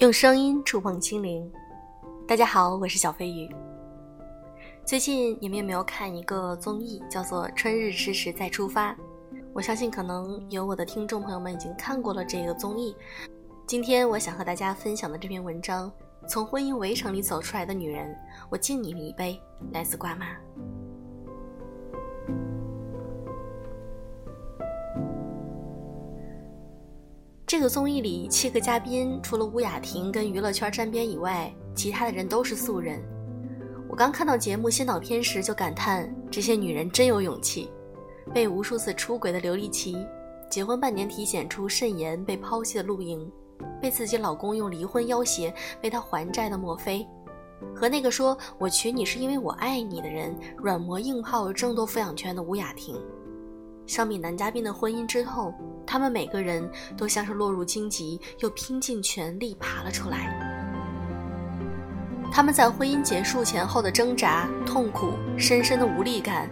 用声音触碰心灵。大家好，我是小飞鱼。最近你们有没有看一个综艺，叫做《春日迟迟再出发》？我相信可能有我的听众朋友们已经看过了这个综艺。今天我想和大家分享的这篇文章，从婚姻围城里走出来的女人，我敬你们一杯，来自瓜妈。这个综艺里七个嘉宾，除了吴雅婷跟娱乐圈沾边以外，其他的人都是素人。我刚看到节目先导片时就感叹，这些女人真有勇气。被无数次出轨的刘丽琦，结婚半年体检出肾炎被抛弃的陆莹，被自己老公用离婚要挟为她还债的莫非，和那个说我娶你是因为我爱你的人软磨硬泡争夺抚养权的吴雅婷。相比男嘉宾的婚姻之痛，他们每个人都像是落入荆棘，又拼尽全力爬了出来。他们在婚姻结束前后的挣扎、痛苦、深深的无力感，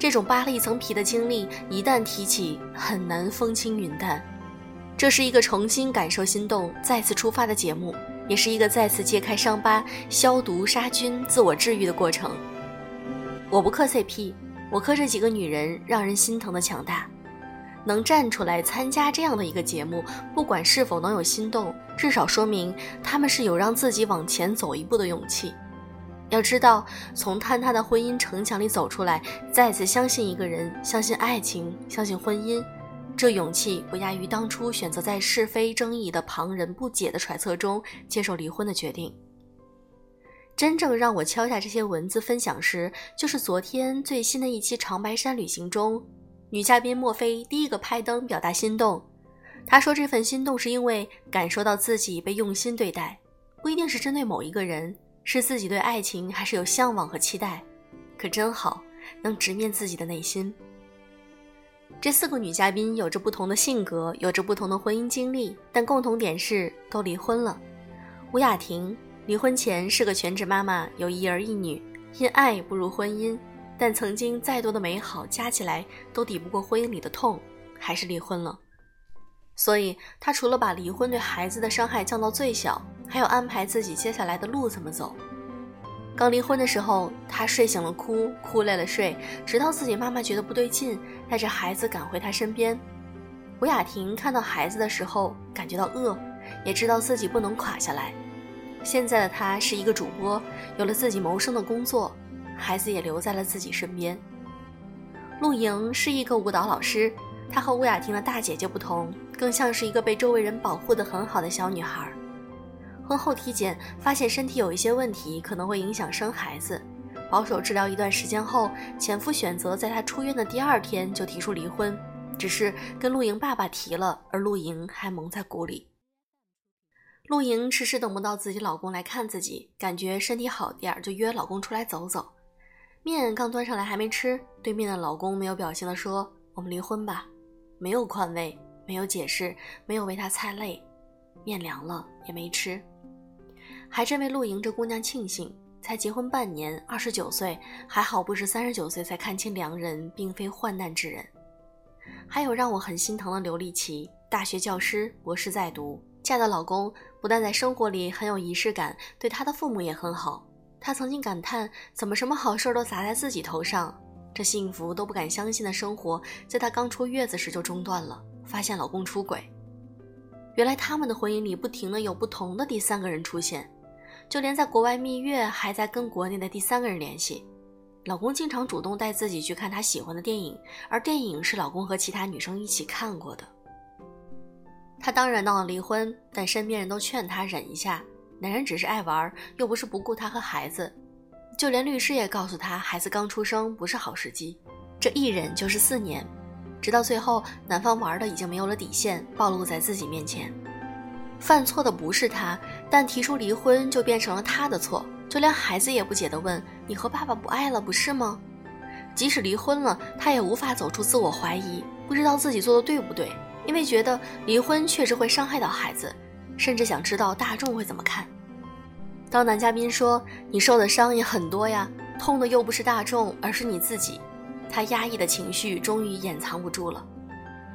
这种扒了一层皮的经历，一旦提起，很难风轻云淡。这是一个重新感受心动、再次出发的节目，也是一个再次揭开伤疤、消毒杀菌、自我治愈的过程。我不磕 CP。我磕这几个女人，让人心疼的强大，能站出来参加这样的一个节目，不管是否能有心动，至少说明她们是有让自己往前走一步的勇气。要知道，从坍塌的婚姻城墙里走出来，再次相信一个人，相信爱情，相信婚姻，这勇气不亚于当初选择在是非争议的旁人不解的揣测中接受离婚的决定。真正让我敲下这些文字分享时，就是昨天最新的一期长白山旅行中，女嘉宾莫非第一个拍灯表达心动。她说这份心动是因为感受到自己被用心对待，不一定是针对某一个人，是自己对爱情还是有向往和期待。可真好，能直面自己的内心。这四个女嘉宾有着不同的性格，有着不同的婚姻经历，但共同点是都离婚了。吴雅婷。离婚前是个全职妈妈，有一儿一女，因爱步入婚姻，但曾经再多的美好加起来都抵不过婚姻里的痛，还是离婚了。所以她除了把离婚对孩子的伤害降到最小，还有安排自己接下来的路怎么走。刚离婚的时候，她睡醒了哭，哭累了睡，直到自己妈妈觉得不对劲，带着孩子赶回她身边。吴雅婷看到孩子的时候，感觉到饿，也知道自己不能垮下来。现在的她是一个主播，有了自己谋生的工作，孩子也留在了自己身边。陆莹是一个舞蹈老师，她和吴雅婷的大姐姐不同，更像是一个被周围人保护的很好的小女孩。婚后体检发现身体有一些问题，可能会影响生孩子。保守治疗一段时间后，前夫选择在她出院的第二天就提出离婚，只是跟陆莹爸爸提了，而陆莹还蒙在鼓里。露营迟迟等不到自己老公来看自己，感觉身体好点儿，就约老公出来走走。面刚端上来还没吃，对面的老公没有表情的说：“我们离婚吧。”没有宽慰，没有解释，没有为他擦泪。面凉了也没吃，还真为露营这姑娘庆幸，才结婚半年，二十九岁，还好不是三十九岁才看清良人并非患难之人。还有让我很心疼的刘丽琦，大学教师，博士在读。嫁的老公不但在生活里很有仪式感，对她的父母也很好。她曾经感叹：怎么什么好事都砸在自己头上？这幸福都不敢相信的生活，在她刚出月子时就中断了。发现老公出轨，原来他们的婚姻里不停的有不同的第三个人出现，就连在国外蜜月还在跟国内的第三个人联系。老公经常主动带自己去看他喜欢的电影，而电影是老公和其他女生一起看过的。她当然闹了离婚，但身边人都劝她忍一下，男人只是爱玩，又不是不顾她和孩子。就连律师也告诉她，孩子刚出生不是好时机。这一忍就是四年，直到最后，男方玩的已经没有了底线，暴露在自己面前。犯错的不是他，但提出离婚就变成了他的错。就连孩子也不解地问：“你和爸爸不爱了，不是吗？”即使离婚了，他也无法走出自我怀疑，不知道自己做的对不对。因为觉得离婚确实会伤害到孩子，甚至想知道大众会怎么看。当男嘉宾说：“你受的伤也很多呀，痛的又不是大众，而是你自己。”他压抑的情绪终于掩藏不住了。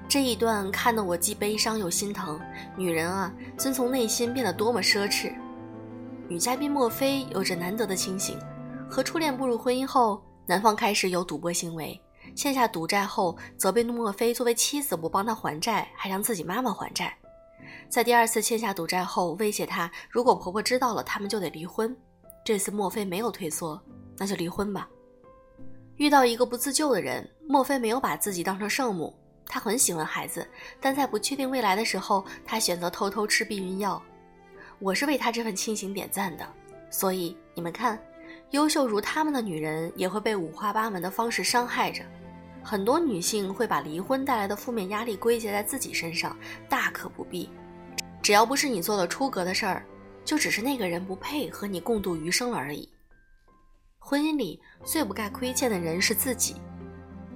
这一段看得我既悲伤又心疼。女人啊，遵从内心变得多么奢侈。女嘉宾莫非有着难得的清醒，和初恋步入婚姻后，男方开始有赌博行为，欠下赌债后责备莫非作为妻子不帮他还债，还让自己妈妈还债。在第二次欠下赌债后，威胁他如果婆婆知道了，他们就得离婚。这次莫非没有退缩，那就离婚吧。遇到一个不自救的人，莫非没有把自己当成圣母。他很喜欢孩子，但在不确定未来的时候，他选择偷偷吃避孕药。我是为他这份清醒点赞的。所以你们看，优秀如他们的女人也会被五花八门的方式伤害着。很多女性会把离婚带来的负面压力归结在自己身上，大可不必。只要不是你做了出格的事儿，就只是那个人不配和你共度余生而已。婚姻里最不该亏欠的人是自己。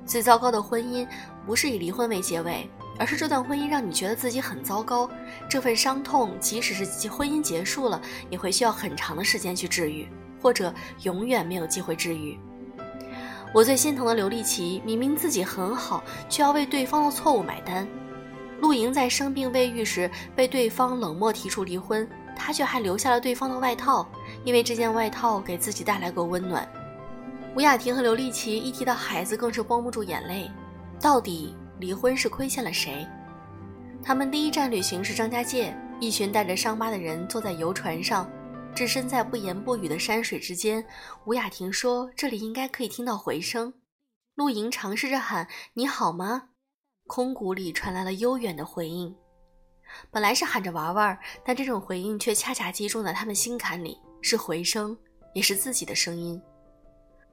最糟糕的婚姻不是以离婚为结尾，而是这段婚姻让你觉得自己很糟糕。这份伤痛，即使是婚姻结束了，也会需要很长的时间去治愈，或者永远没有机会治愈。我最心疼的刘丽琪，明明自己很好，却要为对方的错误买单。陆莹在生病未愈时被对方冷漠提出离婚，她却还留下了对方的外套，因为这件外套给自己带来过温暖。吴雅婷和刘丽琪一提到孩子，更是绷不住眼泪。到底离婚是亏欠了谁？他们第一站旅行是张家界，一群带着伤疤的人坐在游船上，置身在不言不语的山水之间。吴雅婷说：“这里应该可以听到回声。”陆莹尝试着喊：“你好吗？”空谷里传来了悠远的回应。本来是喊着玩玩，但这种回应却恰恰击中了他们心坎里，是回声，也是自己的声音。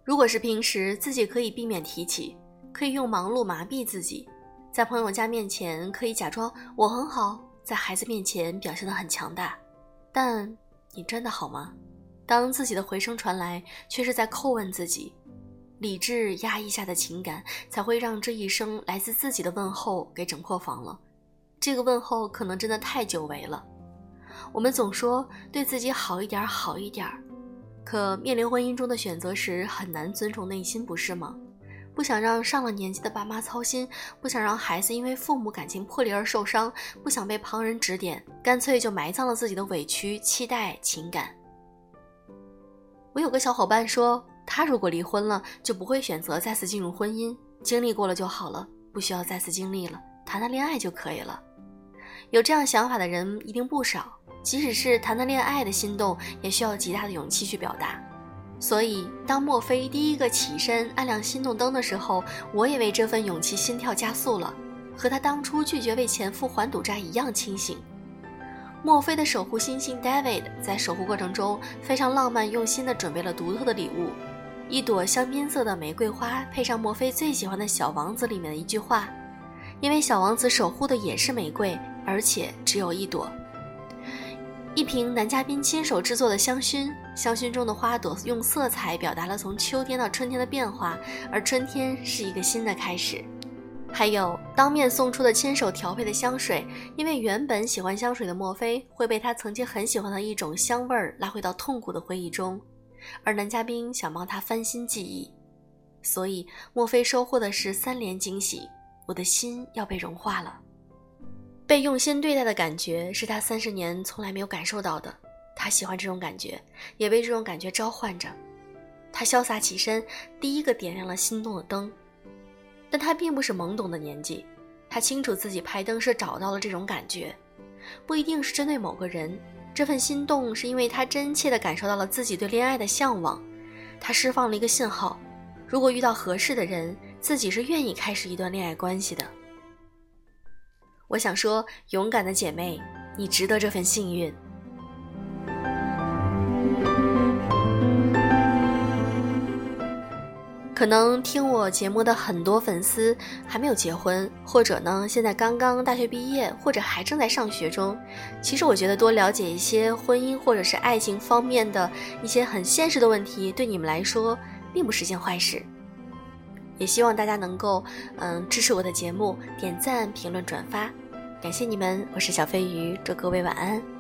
如果是平时，自己可以避免提起，可以用忙碌麻痹自己，在朋友家面前可以假装我很好，在孩子面前表现得很强大。但你真的好吗？当自己的回声传来，却是在叩问自己。理智压抑下的情感，才会让这一声来自自己的问候给整破防了。这个问候可能真的太久违了。我们总说对自己好一点，好一点。可面临婚姻中的选择时，很难尊重内心，不是吗？不想让上了年纪的爸妈操心，不想让孩子因为父母感情破裂而受伤，不想被旁人指点，干脆就埋葬了自己的委屈、期待、情感。我有个小伙伴说，他如果离婚了，就不会选择再次进入婚姻，经历过了就好了，不需要再次经历了，谈谈恋爱就可以了。有这样想法的人一定不少。即使是谈谈恋爱的心动，也需要极大的勇气去表达。所以，当墨菲第一个起身按亮心动灯的时候，我也为这份勇气心跳加速了，和他当初拒绝为前夫还赌债一样清醒。墨菲的守护星星 David 在守护过程中非常浪漫用心地准备了独特的礼物，一朵香槟色的玫瑰花，配上墨菲最喜欢的《小王子》里面的一句话：“因为小王子守护的也是玫瑰，而且只有一朵。”一瓶男嘉宾亲手制作的香薰，香薰中的花朵用色彩表达了从秋天到春天的变化，而春天是一个新的开始。还有当面送出的亲手调配的香水，因为原本喜欢香水的墨菲会被他曾经很喜欢的一种香味儿拉回到痛苦的回忆中，而男嘉宾想帮他翻新记忆，所以墨菲收获的是三连惊喜。我的心要被融化了。被用心对待的感觉是他三十年从来没有感受到的，他喜欢这种感觉，也被这种感觉召唤着。他潇洒起身，第一个点亮了心动的灯。但他并不是懵懂的年纪，他清楚自己拍灯是找到了这种感觉，不一定是针对某个人。这份心动是因为他真切地感受到了自己对恋爱的向往，他释放了一个信号：如果遇到合适的人，自己是愿意开始一段恋爱关系的。我想说，勇敢的姐妹，你值得这份幸运。可能听我节目的很多粉丝还没有结婚，或者呢，现在刚刚大学毕业，或者还正在上学中。其实我觉得多了解一些婚姻或者是爱情方面的一些很现实的问题，对你们来说并不是件坏事。也希望大家能够，嗯，支持我的节目，点赞、评论、转发，感谢你们！我是小飞鱼，祝各位晚安。